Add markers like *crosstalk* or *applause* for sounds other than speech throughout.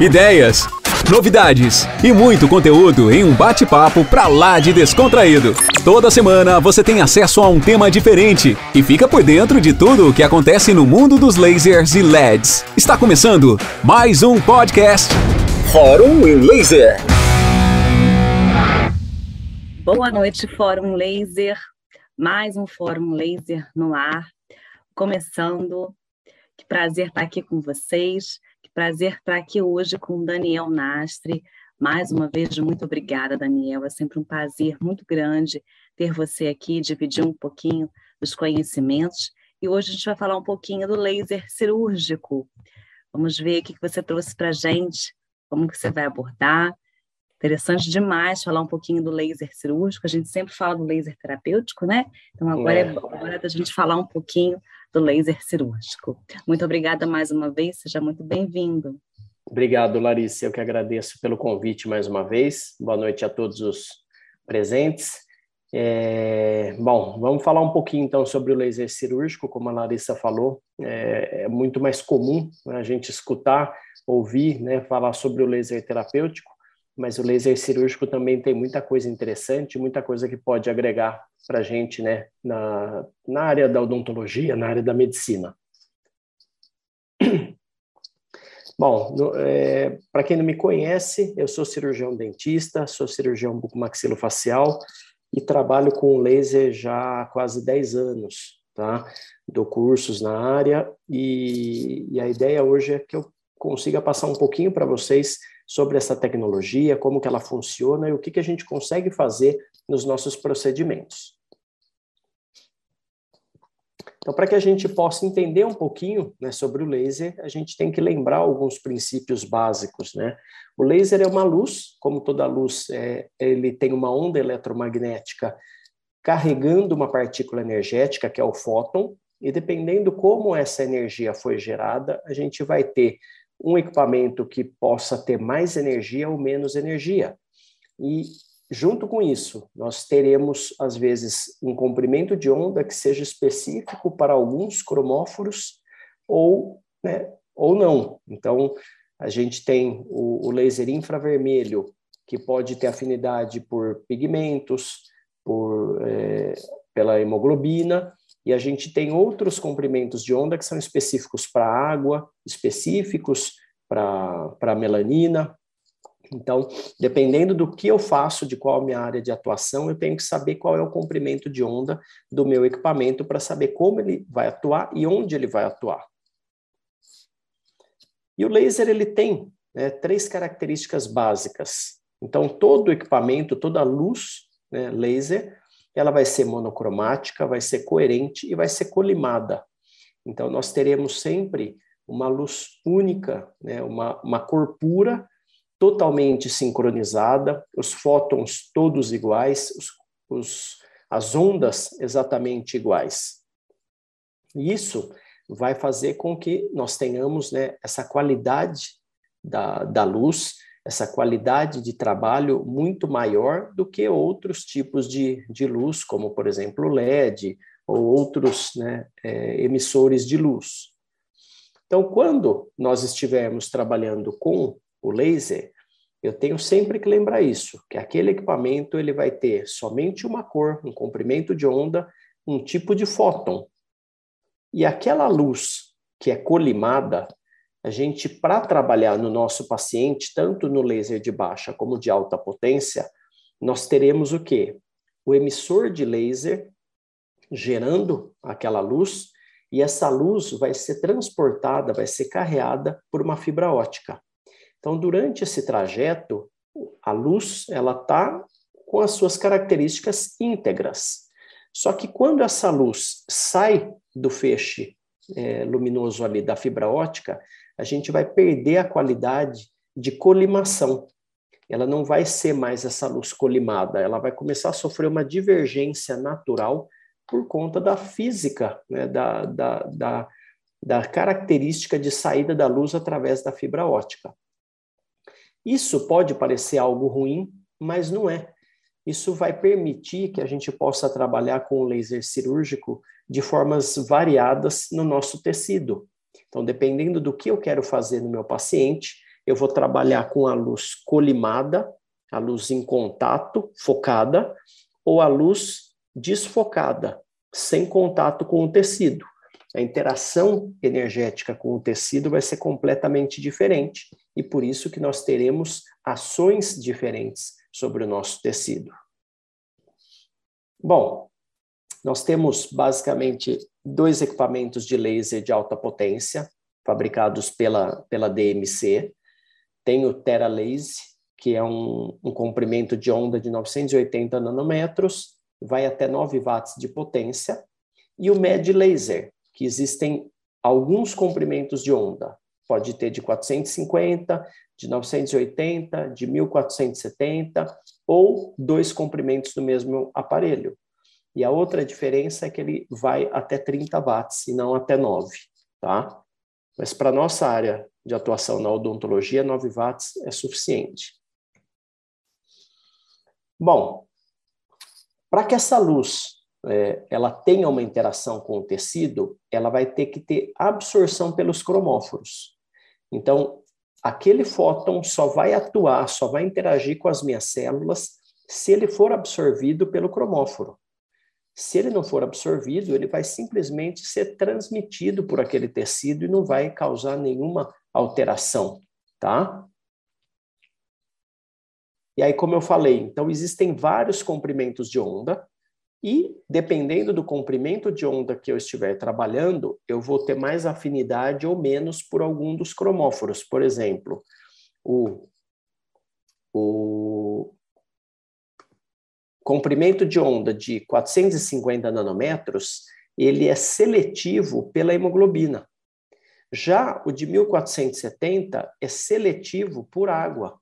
ideias, novidades e muito conteúdo em um bate-papo pra lá de descontraído. Toda semana você tem acesso a um tema diferente e fica por dentro de tudo o que acontece no mundo dos lasers e LEDs. Está começando mais um podcast Fórum em Laser. Boa noite, Fórum Laser. Mais um Fórum Laser no ar. Começando. Que prazer estar aqui com vocês. Prazer estar aqui hoje com Daniel Nastre. Mais uma vez, muito obrigada, Daniel. É sempre um prazer muito grande ter você aqui, dividir um pouquinho dos conhecimentos. E hoje a gente vai falar um pouquinho do laser cirúrgico. Vamos ver o que você trouxe para a gente, como que você vai abordar. Interessante demais falar um pouquinho do laser cirúrgico. A gente sempre fala do laser terapêutico, né? Então agora é, é hora da gente falar um pouquinho do laser cirúrgico. Muito obrigada mais uma vez, seja muito bem-vindo. Obrigado, Larissa. Eu que agradeço pelo convite mais uma vez. Boa noite a todos os presentes. É, bom, vamos falar um pouquinho então sobre o laser cirúrgico, como a Larissa falou, é, é muito mais comum a gente escutar, ouvir, né, falar sobre o laser terapêutico, mas o laser cirúrgico também tem muita coisa interessante, muita coisa que pode agregar para a gente né, na, na área da odontologia, na área da medicina. *clears throat* Bom, é, para quem não me conhece, eu sou cirurgião dentista, sou cirurgião bucomaxilofacial e trabalho com laser já há quase 10 anos, tá? Dou cursos na área e, e a ideia hoje é que eu consiga passar um pouquinho para vocês sobre essa tecnologia, como que ela funciona e o que, que a gente consegue fazer nos nossos procedimentos. Então, para que a gente possa entender um pouquinho né, sobre o laser, a gente tem que lembrar alguns princípios básicos. Né? O laser é uma luz, como toda luz, é, ele tem uma onda eletromagnética carregando uma partícula energética, que é o fóton, e dependendo como essa energia foi gerada, a gente vai ter um equipamento que possa ter mais energia ou menos energia. E, junto com isso, nós teremos, às vezes, um comprimento de onda que seja específico para alguns cromóforos ou, né, ou não. Então, a gente tem o, o laser infravermelho, que pode ter afinidade por pigmentos, por, é, pela hemoglobina, e a gente tem outros comprimentos de onda que são específicos para água, específicos para melanina. Então, dependendo do que eu faço, de qual a minha área de atuação, eu tenho que saber qual é o comprimento de onda do meu equipamento para saber como ele vai atuar e onde ele vai atuar. E o laser ele tem né, três características básicas. Então, todo equipamento, toda luz né, laser, ela vai ser monocromática, vai ser coerente e vai ser colimada. Então, nós teremos sempre uma luz única, né? uma, uma cor pura, totalmente sincronizada, os fótons todos iguais, os, os, as ondas exatamente iguais. Isso vai fazer com que nós tenhamos né, essa qualidade da, da luz, essa qualidade de trabalho muito maior do que outros tipos de, de luz, como, por exemplo, o LED ou outros né, é, emissores de luz. Então, quando nós estivermos trabalhando com o laser, eu tenho sempre que lembrar isso, que aquele equipamento ele vai ter somente uma cor, um comprimento de onda, um tipo de fóton. E aquela luz que é colimada, a gente, para trabalhar no nosso paciente, tanto no laser de baixa como de alta potência, nós teremos o quê? O emissor de laser gerando aquela luz, e essa luz vai ser transportada, vai ser carreada por uma fibra ótica. Então, durante esse trajeto, a luz ela está com as suas características íntegras. Só que quando essa luz sai do feixe é, luminoso ali da fibra ótica, a gente vai perder a qualidade de colimação. Ela não vai ser mais essa luz colimada, ela vai começar a sofrer uma divergência natural por conta da física, né, da, da, da, da característica de saída da luz através da fibra ótica. Isso pode parecer algo ruim, mas não é. Isso vai permitir que a gente possa trabalhar com o laser cirúrgico de formas variadas no nosso tecido. Então, dependendo do que eu quero fazer no meu paciente, eu vou trabalhar com a luz colimada, a luz em contato, focada, ou a luz desfocada, sem contato com o tecido. A interação energética com o tecido vai ser completamente diferente e por isso que nós teremos ações diferentes sobre o nosso tecido. Bom, nós temos basicamente dois equipamentos de laser de alta potência, fabricados pela, pela DMC. Tem o TeraLaser, que é um, um comprimento de onda de 980 nanômetros, vai até 9 watts de potência, e o MED Laser, que existem alguns comprimentos de onda. Pode ter de 450, de 980, de 1470, ou dois comprimentos do mesmo aparelho. E a outra diferença é que ele vai até 30 watts e não até 9, tá? Mas para nossa área de atuação na odontologia, 9 watts é suficiente. Bom, para que essa luz é, ela tenha uma interação com o tecido, ela vai ter que ter absorção pelos cromóforos. Então, aquele fóton só vai atuar, só vai interagir com as minhas células se ele for absorvido pelo cromóforo. Se ele não for absorvido, ele vai simplesmente ser transmitido por aquele tecido e não vai causar nenhuma alteração, tá? E aí, como eu falei, então existem vários comprimentos de onda, e dependendo do comprimento de onda que eu estiver trabalhando, eu vou ter mais afinidade ou menos por algum dos cromóforos. Por exemplo, o, o comprimento de onda de 450 nanômetros, ele é seletivo pela hemoglobina. Já o de 1470 é seletivo por água.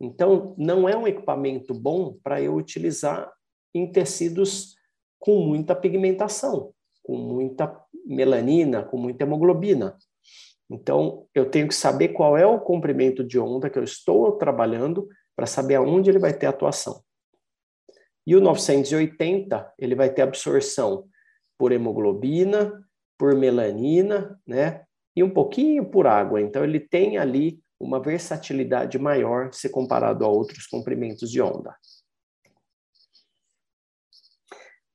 Então, não é um equipamento bom para eu utilizar em tecidos com muita pigmentação, com muita melanina, com muita hemoglobina. Então, eu tenho que saber qual é o comprimento de onda que eu estou trabalhando para saber aonde ele vai ter atuação. E o 980, ele vai ter absorção por hemoglobina, por melanina, né? E um pouquinho por água. Então, ele tem ali uma versatilidade maior se comparado a outros comprimentos de onda.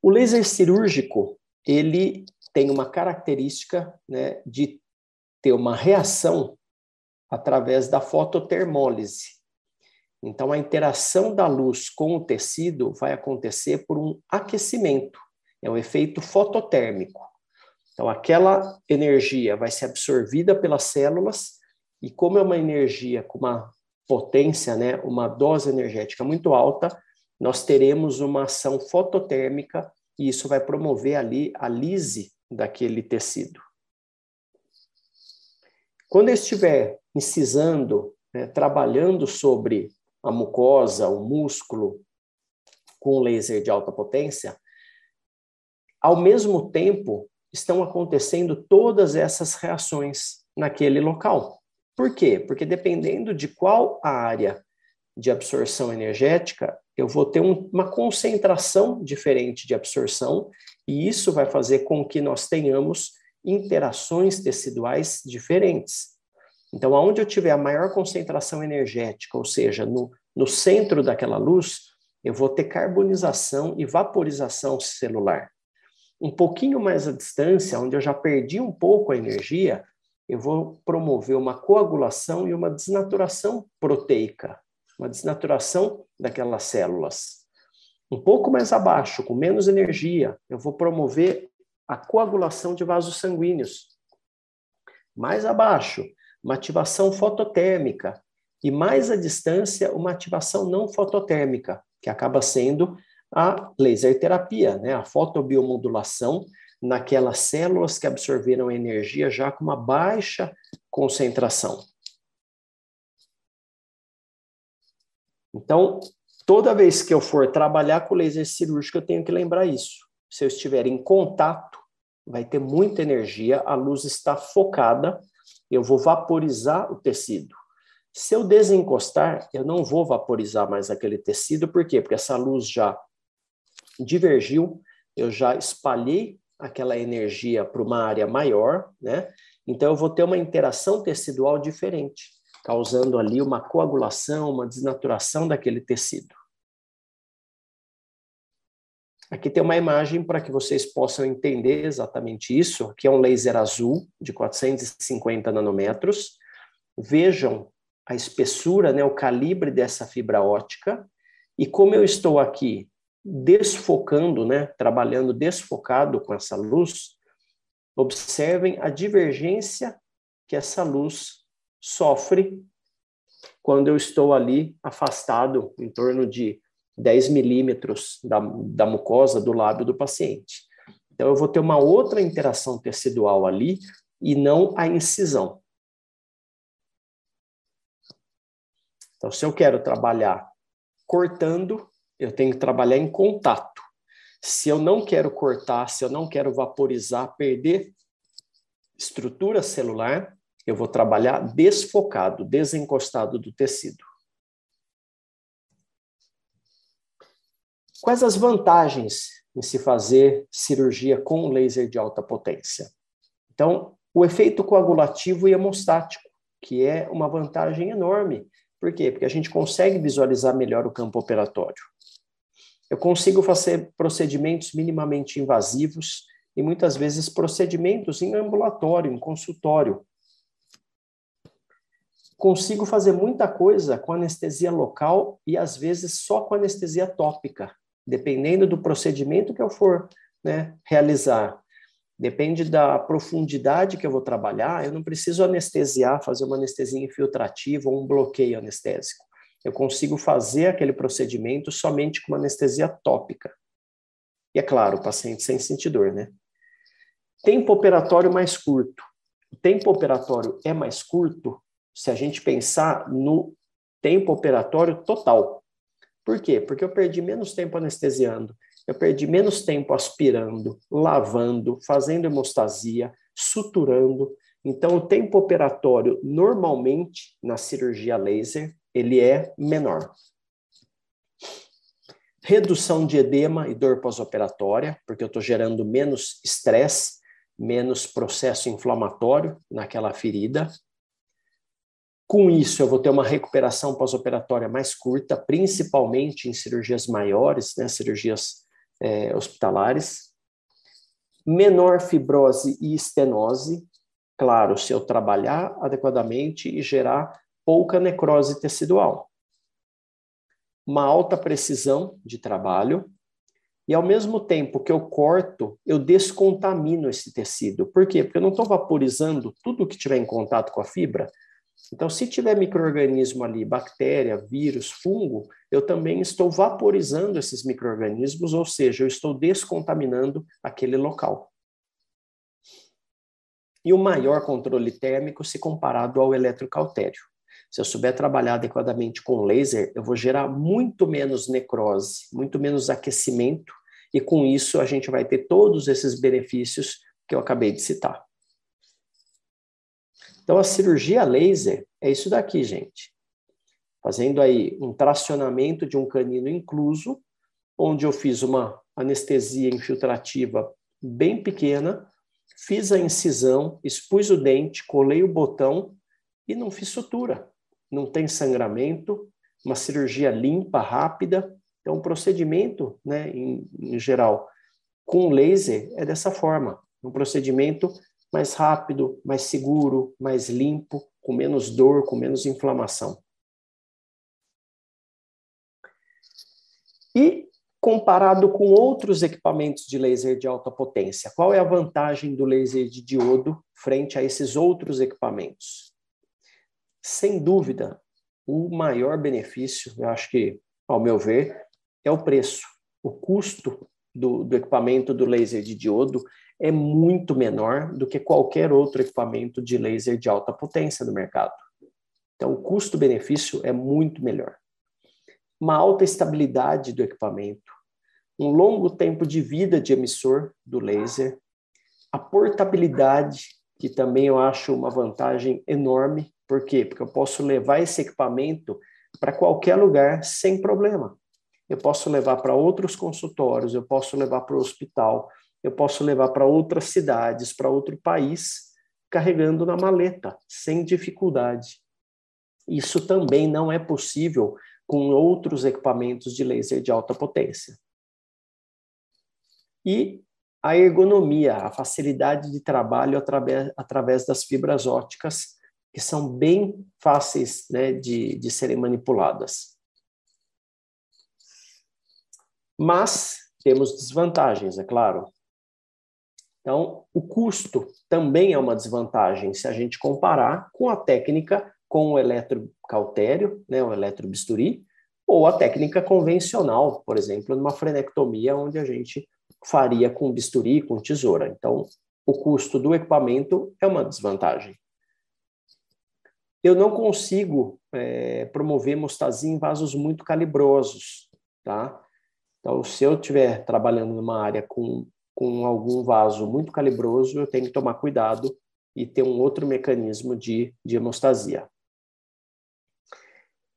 O laser cirúrgico, ele tem uma característica né, de ter uma reação através da fototermólise. Então, a interação da luz com o tecido vai acontecer por um aquecimento, é um efeito fototérmico. Então, aquela energia vai ser absorvida pelas células, e como é uma energia com uma potência, né, uma dose energética muito alta, nós teremos uma ação fototérmica e isso vai promover ali a lise daquele tecido. Quando eu estiver incisando, né, trabalhando sobre a mucosa, o músculo, com laser de alta potência, ao mesmo tempo estão acontecendo todas essas reações naquele local. Por quê? Porque dependendo de qual área de absorção energética, eu vou ter um, uma concentração diferente de absorção, e isso vai fazer com que nós tenhamos interações teciduais diferentes. Então, aonde eu tiver a maior concentração energética, ou seja, no, no centro daquela luz, eu vou ter carbonização e vaporização celular. Um pouquinho mais à distância, onde eu já perdi um pouco a energia, eu vou promover uma coagulação e uma desnaturação proteica uma desnaturação daquelas células. Um pouco mais abaixo, com menos energia, eu vou promover a coagulação de vasos sanguíneos. Mais abaixo, uma ativação fototérmica. E mais à distância, uma ativação não fototérmica, que acaba sendo a laser terapia, né? a fotobiomodulação naquelas células que absorveram energia já com uma baixa concentração. Então, toda vez que eu for trabalhar com laser cirúrgico, eu tenho que lembrar isso. Se eu estiver em contato, vai ter muita energia, a luz está focada, eu vou vaporizar o tecido. Se eu desencostar, eu não vou vaporizar mais aquele tecido, por quê? Porque essa luz já divergiu, eu já espalhei aquela energia para uma área maior, né? Então eu vou ter uma interação tecidual diferente. causando ali uma coagulação, uma desnaturação daquele tecido. Aqui tem uma imagem para que vocês possam entender exatamente isso. Aqui é um laser azul de 450 nanômetros. Vejam a espessura, né, o calibre dessa fibra ótica. E como eu estou aqui desfocando, né, trabalhando desfocado com essa luz, observem a divergência que essa luz sofre quando eu estou ali afastado em torno de 10 milímetros da, da mucosa do lábio do paciente. Então, eu vou ter uma outra interação tecidual ali e não a incisão. Então, se eu quero trabalhar cortando, eu tenho que trabalhar em contato. Se eu não quero cortar, se eu não quero vaporizar, perder estrutura celular, eu vou trabalhar desfocado, desencostado do tecido. Quais as vantagens em se fazer cirurgia com laser de alta potência? Então, o efeito coagulativo e hemostático, que é uma vantagem enorme. Por quê? Porque a gente consegue visualizar melhor o campo operatório. Eu consigo fazer procedimentos minimamente invasivos e muitas vezes procedimentos em ambulatório, em consultório. Consigo fazer muita coisa com anestesia local e às vezes só com anestesia tópica, dependendo do procedimento que eu for né, realizar. Depende da profundidade que eu vou trabalhar, eu não preciso anestesiar, fazer uma anestesia infiltrativa ou um bloqueio anestésico eu consigo fazer aquele procedimento somente com uma anestesia tópica. E é claro, o paciente sem sentir dor, né? Tempo operatório mais curto. O tempo operatório é mais curto se a gente pensar no tempo operatório total. Por quê? Porque eu perdi menos tempo anestesiando, eu perdi menos tempo aspirando, lavando, fazendo hemostasia, suturando. Então, o tempo operatório, normalmente, na cirurgia laser, ele é menor. Redução de edema e dor pós-operatória, porque eu estou gerando menos estresse, menos processo inflamatório naquela ferida. Com isso, eu vou ter uma recuperação pós-operatória mais curta, principalmente em cirurgias maiores, né, cirurgias é, hospitalares. Menor fibrose e estenose, claro, se eu trabalhar adequadamente e gerar pouca necrose tecidual. Uma alta precisão de trabalho e, ao mesmo tempo que eu corto, eu descontamino esse tecido. Por quê? Porque eu não estou vaporizando tudo que tiver em contato com a fibra. Então, se tiver microorganismo ali, bactéria, vírus, fungo, eu também estou vaporizando esses microorganismos, ou seja, eu estou descontaminando aquele local. E o maior controle térmico se comparado ao eletrocautério. Se eu souber trabalhar adequadamente com laser, eu vou gerar muito menos necrose, muito menos aquecimento, e com isso a gente vai ter todos esses benefícios que eu acabei de citar. Então, a cirurgia laser é isso daqui, gente. Fazendo aí um tracionamento de um canino incluso, onde eu fiz uma anestesia infiltrativa bem pequena, fiz a incisão, expus o dente, colei o botão e não fiz sutura não tem sangramento, uma cirurgia limpa, rápida. Então, o procedimento, né, em, em geral, com laser é dessa forma. Um procedimento mais rápido, mais seguro, mais limpo, com menos dor, com menos inflamação. E comparado com outros equipamentos de laser de alta potência, qual é a vantagem do laser de diodo frente a esses outros equipamentos? Sem dúvida, o maior benefício, eu acho que, ao meu ver, é o preço. O custo do, do equipamento do laser de diodo é muito menor do que qualquer outro equipamento de laser de alta potência no mercado. Então, o custo-benefício é muito melhor. Uma alta estabilidade do equipamento, um longo tempo de vida de emissor do laser, a portabilidade, que também eu acho uma vantagem enorme por quê? Porque eu posso levar esse equipamento para qualquer lugar sem problema. Eu posso levar para outros consultórios, eu posso levar para o hospital, eu posso levar para outras cidades, para outro país, carregando na maleta, sem dificuldade. Isso também não é possível com outros equipamentos de laser de alta potência. E a ergonomia, a facilidade de trabalho através, através das fibras ópticas, que são bem fáceis né, de, de serem manipuladas. Mas temos desvantagens, é claro. Então, o custo também é uma desvantagem se a gente comparar com a técnica com o eletrocautério, né, o eletrobisturi, ou a técnica convencional, por exemplo, numa frenectomia, onde a gente faria com bisturi, com tesoura. Então, o custo do equipamento é uma desvantagem. Eu não consigo é, promover hemostasia em vasos muito calibrosos, tá? Então, se eu estiver trabalhando numa área com, com algum vaso muito calibroso, eu tenho que tomar cuidado e ter um outro mecanismo de, de hemostasia.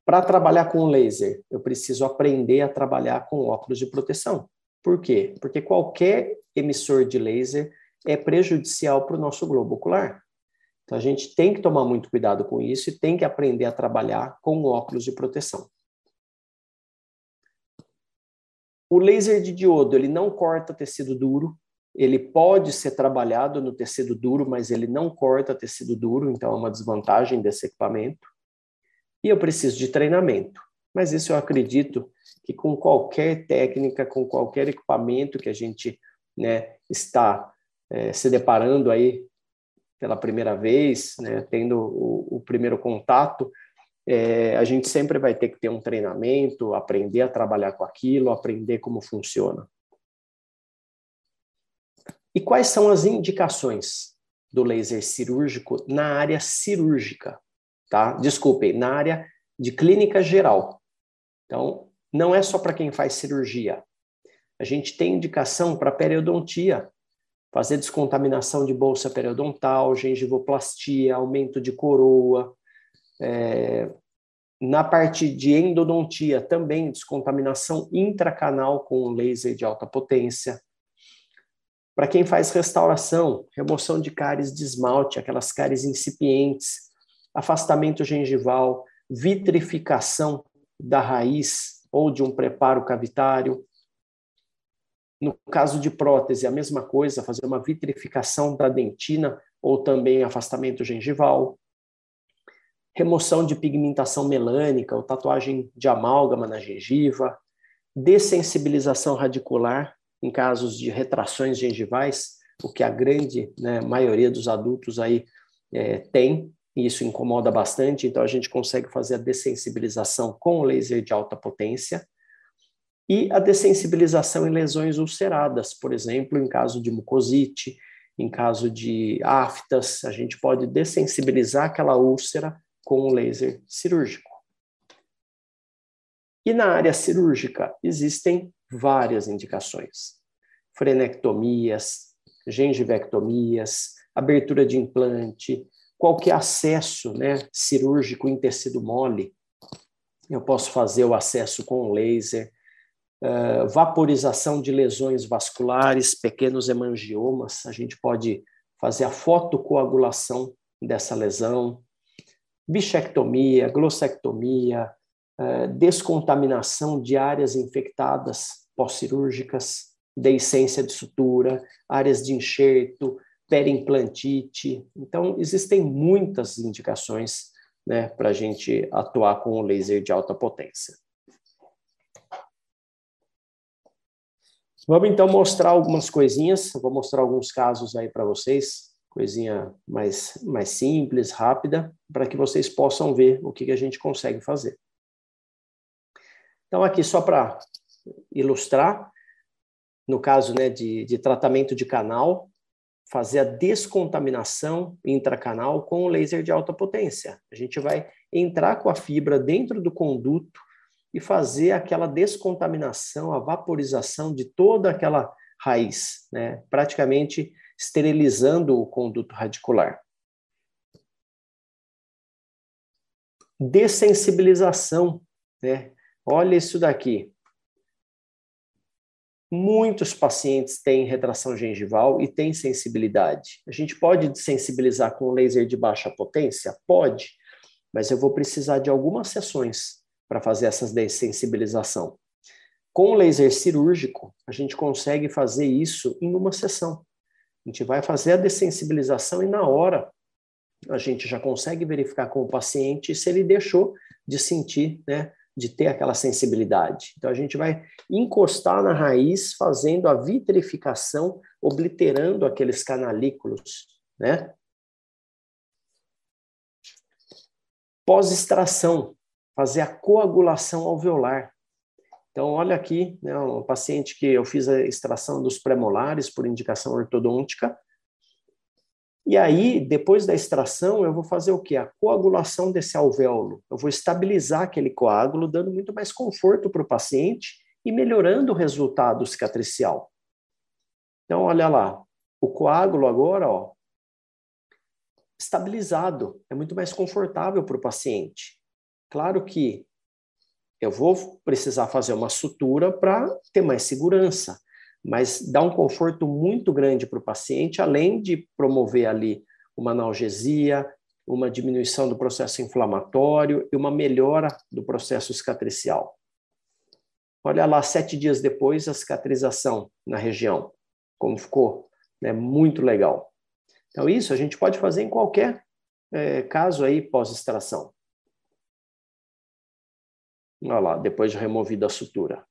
Para trabalhar com laser, eu preciso aprender a trabalhar com óculos de proteção. Por quê? Porque qualquer emissor de laser é prejudicial para o nosso globo ocular. Então a gente tem que tomar muito cuidado com isso e tem que aprender a trabalhar com óculos de proteção. O laser de diodo, ele não corta tecido duro, ele pode ser trabalhado no tecido duro, mas ele não corta tecido duro, então é uma desvantagem desse equipamento. E eu preciso de treinamento. Mas isso eu acredito que com qualquer técnica, com qualquer equipamento que a gente né, está é, se deparando aí pela primeira vez, né, tendo o, o primeiro contato, é, a gente sempre vai ter que ter um treinamento, aprender a trabalhar com aquilo, aprender como funciona. E quais são as indicações do laser cirúrgico na área cirúrgica? Tá? Desculpem, na área de clínica geral. Então, não é só para quem faz cirurgia. A gente tem indicação para periodontia, fazer descontaminação de bolsa periodontal, gengivoplastia, aumento de coroa. É, na parte de endodontia, também descontaminação intracanal com laser de alta potência. Para quem faz restauração, remoção de cáries de esmalte, aquelas cáries incipientes, afastamento gengival, vitrificação da raiz ou de um preparo cavitário. No caso de prótese, a mesma coisa, fazer uma vitrificação da dentina ou também afastamento gengival. Remoção de pigmentação melânica ou tatuagem de amálgama na gengiva. Dessensibilização radicular em casos de retrações gengivais, o que a grande né, maioria dos adultos aí é, tem, e isso incomoda bastante, então a gente consegue fazer a dessensibilização com laser de alta potência e a dessensibilização em lesões ulceradas, por exemplo, em caso de mucosite, em caso de aftas, a gente pode dessensibilizar aquela úlcera com o laser cirúrgico. E na área cirúrgica existem várias indicações: frenectomias, gengivectomias, abertura de implante, qualquer acesso né, cirúrgico em tecido mole, eu posso fazer o acesso com laser, uh, vaporização de lesões vasculares, pequenos hemangiomas, a gente pode fazer a fotocoagulação dessa lesão, bichectomia, glossectomia, uh, descontaminação de áreas infectadas pós-cirúrgicas, deiscência de sutura, áreas de enxerto, perimplantite. Então, existem muitas indicações né, para a gente atuar com o laser de alta potência. Vamos então mostrar algumas coisinhas, vou mostrar alguns casos aí para vocês, coisinha mais, mais simples, rápida, para que vocês possam ver o que, que a gente consegue fazer. Então, aqui só para ilustrar, no caso né, de, de tratamento de canal, fazer a descontaminação intracanal com o laser de alta potência. A gente vai entrar com a fibra dentro do conduto e fazer aquela descontaminação, a vaporização de toda aquela raiz, né? praticamente esterilizando o conduto radicular. Dessensibilização, né? Olha isso daqui. Muitos pacientes têm retração gengival e têm sensibilidade. A gente pode sensibilizar com laser de baixa potência? Pode. mas eu vou precisar de algumas sessões para fazer essa dessensibilização. Com o laser cirúrgico, a gente consegue fazer isso em uma sessão. A gente vai fazer a dessensibilização e na hora a gente já consegue verificar com o paciente se ele deixou de sentir, né, de ter aquela sensibilidade. Então a gente vai encostar na raiz, fazendo a vitrificação, obliterando aqueles canalículos, né? Pós-extração, fazer a coagulação alveolar. Então, olha aqui, né, um paciente que eu fiz a extração dos premolares por indicação ortodôntica, e aí, depois da extração, eu vou fazer o quê? A coagulação desse alvéolo. Eu vou estabilizar aquele coágulo, dando muito mais conforto para o paciente e melhorando o resultado cicatricial. Então, olha lá, o coágulo agora, ó, estabilizado, é muito mais confortável para o paciente. Claro que eu vou precisar fazer uma sutura para ter mais segurança, mas dá um conforto muito grande para o paciente, além de promover ali uma analgesia, uma diminuição do processo inflamatório e uma melhora do processo cicatricial. Olha lá, sete dias depois, a cicatrização na região, como ficou, né? Muito legal. Então, isso a gente pode fazer em qualquer é, caso aí pós-extração. Olha lá, depois de removida a sutura.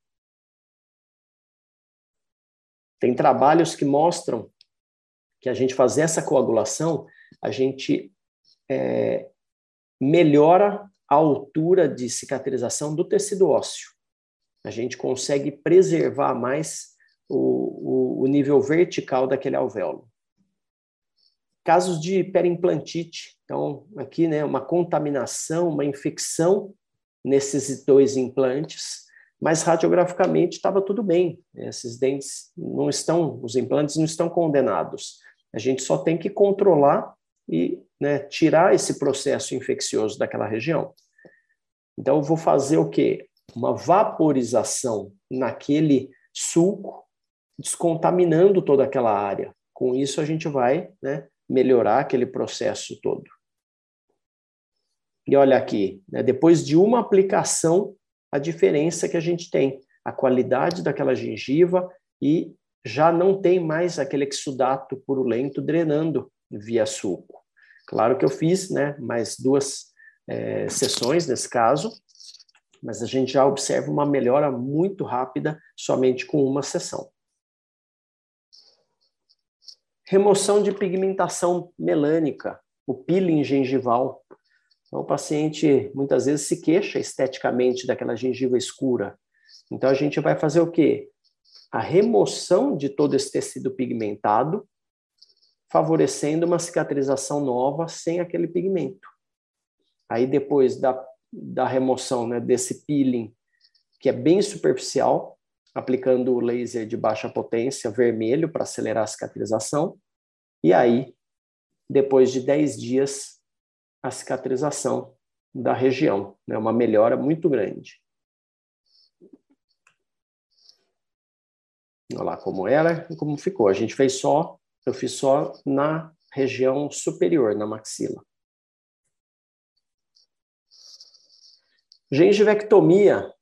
Tem trabalhos que mostram que a gente fazer essa coagulação, a gente é, melhora a altura de cicatrização do tecido ósseo. A gente consegue preservar mais o, o, o nível vertical daquele alvéolo. Casos de perimplantite, então aqui né, uma contaminação, uma infecção nesses dois implantes, mas radiograficamente estava tudo bem. Esses dentes não estão, os implantes não estão condenados. A gente só tem que controlar e né, tirar esse processo infeccioso daquela região. Então, eu vou fazer o quê? Uma vaporização naquele sulco, descontaminando toda aquela área. Com isso, a gente vai né, melhorar aquele processo todo. E olha aqui, né, depois de uma aplicação, a diferença que a gente tem, a qualidade daquela gengiva e já não tem mais aquele exudato purulento drenando via suco. Claro que eu fiz né, mais duas é, sessões nesse caso, mas a gente já observa uma melhora muito rápida somente com uma sessão. Remoção de pigmentação melânica, o peeling gengival. Então, o paciente muitas vezes se queixa esteticamente daquela gengiva escura. Então, a gente vai fazer o quê? A remoção de todo esse tecido pigmentado, favorecendo uma cicatrização nova sem aquele pigmento. Aí, depois da, da remoção né, desse peeling, que é bem superficial, aplicando o laser de baixa potência vermelho para acelerar a cicatrização. E aí, depois de 10 dias, a cicatrização da região, né? uma melhora muito grande. Olha lá como era e como ficou. A gente fez só, eu fiz só na região superior, na maxila. Gengivectomia.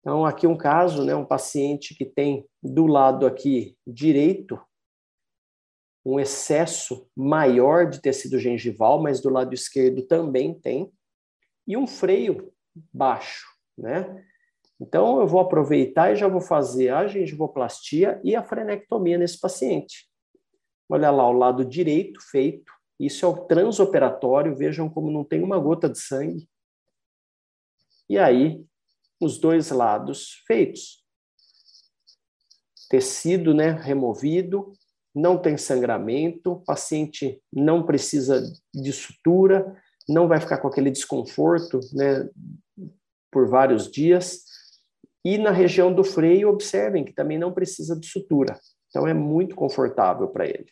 Então, aqui um caso, né, um paciente que tem do lado aqui direito um excesso maior de tecido gengival, mas do lado esquerdo também tem, e um freio baixo, né? Então, eu vou aproveitar e já vou fazer a gengivoplastia e a frenectomia nesse paciente. Olha lá, o lado direito feito, isso é o transoperatório, vejam como não tem uma gota de sangue. E aí, os dois lados feitos. Tecido né, removido, não tem sangramento, o paciente não precisa de sutura, não vai ficar com aquele desconforto né, por vários dias. E na região do freio, observem que também não precisa de sutura. Então é muito confortável para ele.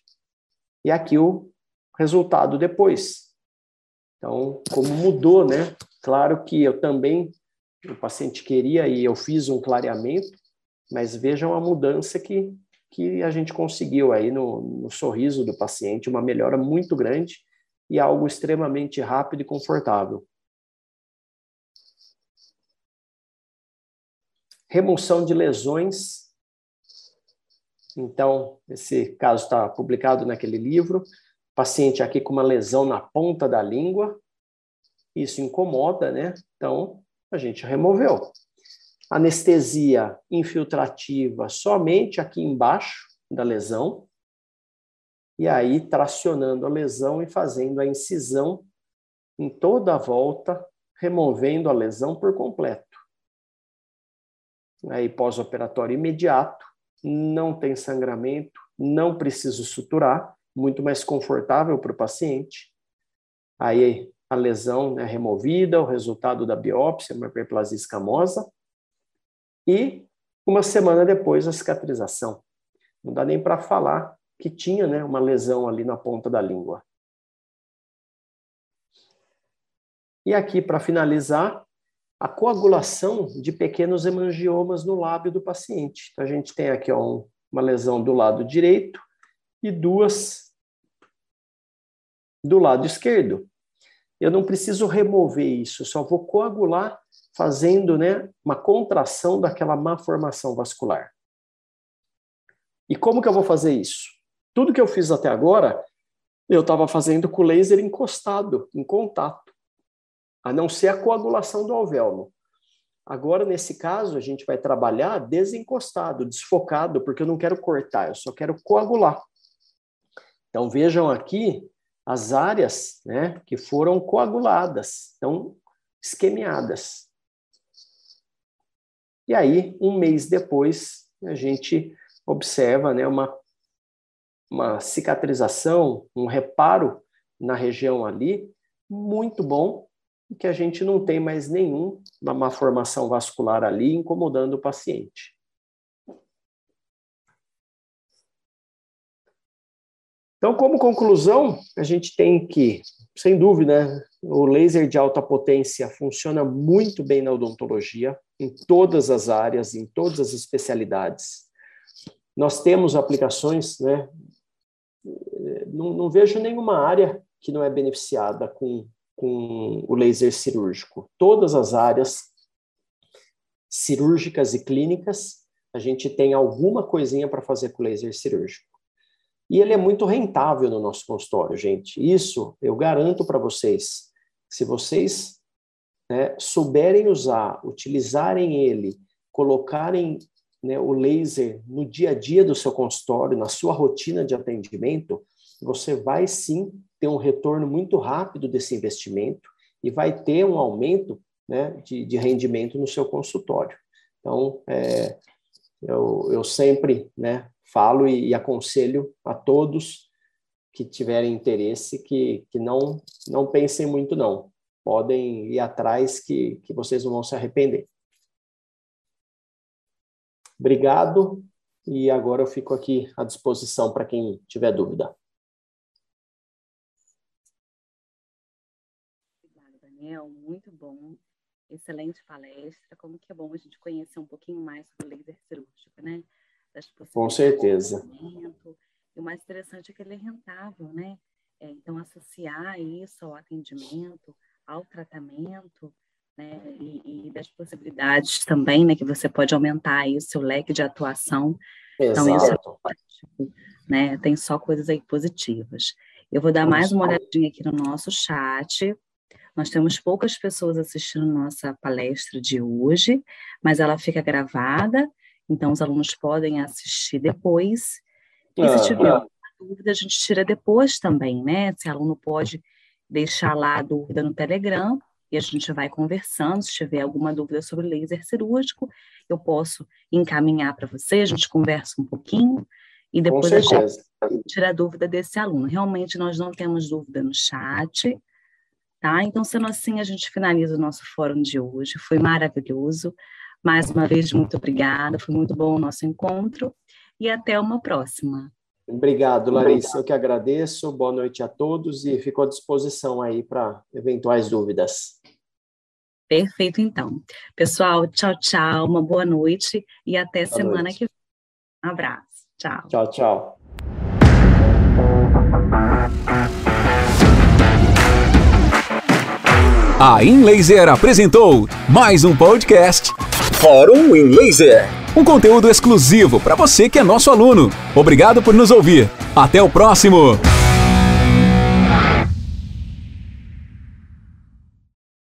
E aqui o resultado depois. Então, como mudou, né? Claro que eu também, o paciente queria e eu fiz um clareamento, mas vejam a mudança que que a gente conseguiu aí no, no sorriso do paciente uma melhora muito grande e algo extremamente rápido e confortável. Remoção de lesões. Então, esse caso está publicado naquele livro. Paciente aqui com uma lesão na ponta da língua. Isso incomoda, né? Então, a gente removeu. Anestesia infiltrativa somente aqui embaixo da lesão. E aí, tracionando a lesão e fazendo a incisão em toda a volta, removendo a lesão por completo aí pós-operatório imediato, não tem sangramento, não preciso suturar, muito mais confortável para o paciente. Aí a lesão é removida, o resultado da biópsia, uma hiperplasia escamosa, e uma semana depois a cicatrização. Não dá nem para falar que tinha né, uma lesão ali na ponta da língua. E aqui, para finalizar, a coagulação de pequenos hemangiomas no lábio do paciente. Então, a gente tem aqui ó, uma lesão do lado direito e duas do lado esquerdo. Eu não preciso remover isso, só vou coagular fazendo né, uma contração daquela má formação vascular. E como que eu vou fazer isso? Tudo que eu fiz até agora, eu estava fazendo com o laser encostado, em contato a não ser a coagulação do alvéolo. Agora, nesse caso, a gente vai trabalhar desencostado, desfocado, porque eu não quero cortar, eu só quero coagular. Então, vejam aqui as áreas né, que foram coaguladas, então, esquemiadas. E aí, um mês depois, a gente observa né, uma, uma cicatrização, um reparo na região ali, muito bom, e que a gente não tem mais nenhuma má formação vascular ali incomodando o paciente. Então, como conclusão, a gente tem que, sem dúvida, o laser de alta potência funciona muito bem na odontologia, em todas as áreas, em todas as especialidades. Nós temos aplicações, né? Não, não vejo nenhuma área que não é beneficiada com com o laser cirúrgico. Todas as áreas cirúrgicas e clínicas, a gente tem alguma coisinha para fazer com o laser cirúrgico. E ele é muito rentável no nosso consultório, gente. Isso eu garanto para vocês. Se vocês né, souberem usar, utilizarem ele, colocarem né, o laser no dia a dia do seu consultório, na sua rotina de atendimento, você vai sim ter um retorno muito rápido desse investimento e vai ter um aumento né, de, de rendimento no seu consultório. Então, é, eu, eu sempre né, falo e, e, aconselho a todos que tiverem interesse que, que não, não pensem muito, não. Podem ir atrás que, que vocês não vão se arrepender. Obrigado e agora eu fico aqui à disposição para quem tiver dúvida. Daniel, muito bom. Excelente palestra. Como que é bom a gente conhecer um pouquinho mais sobre o laser cirúrgico, né? Das Com certeza. E o mais interessante é que ele é rentável, né? É, então, associar isso ao atendimento, ao tratamento, né? E, e, das possibilidades também, né? Que você pode aumentar aí o seu leque de atuação. Exato. Então, isso é né? Tem só coisas aí positivas. Eu vou dar mais uma olhadinha aqui no nosso chat. Nós temos poucas pessoas assistindo nossa palestra de hoje, mas ela fica gravada, então os alunos podem assistir depois. E se tiver alguma dúvida, a gente tira depois também, né? Se o aluno pode deixar lá a dúvida no Telegram e a gente vai conversando. Se tiver alguma dúvida sobre laser cirúrgico, eu posso encaminhar para você, a gente conversa um pouquinho e depois a gente tira a dúvida desse aluno. Realmente nós não temos dúvida no chat. Tá? Então, sendo assim, a gente finaliza o nosso fórum de hoje. Foi maravilhoso. Mais uma vez, muito obrigada. Foi muito bom o nosso encontro. E até uma próxima. Obrigado, Larissa. Eu que agradeço. Boa noite a todos e fico à disposição aí para eventuais dúvidas. Perfeito, então. Pessoal, tchau, tchau. Uma boa noite e até boa semana noite. que vem. Um abraço. Tchau. Tchau, tchau. A InLaser apresentou mais um podcast Fórum em Laser. Um conteúdo exclusivo para você que é nosso aluno. Obrigado por nos ouvir. Até o próximo.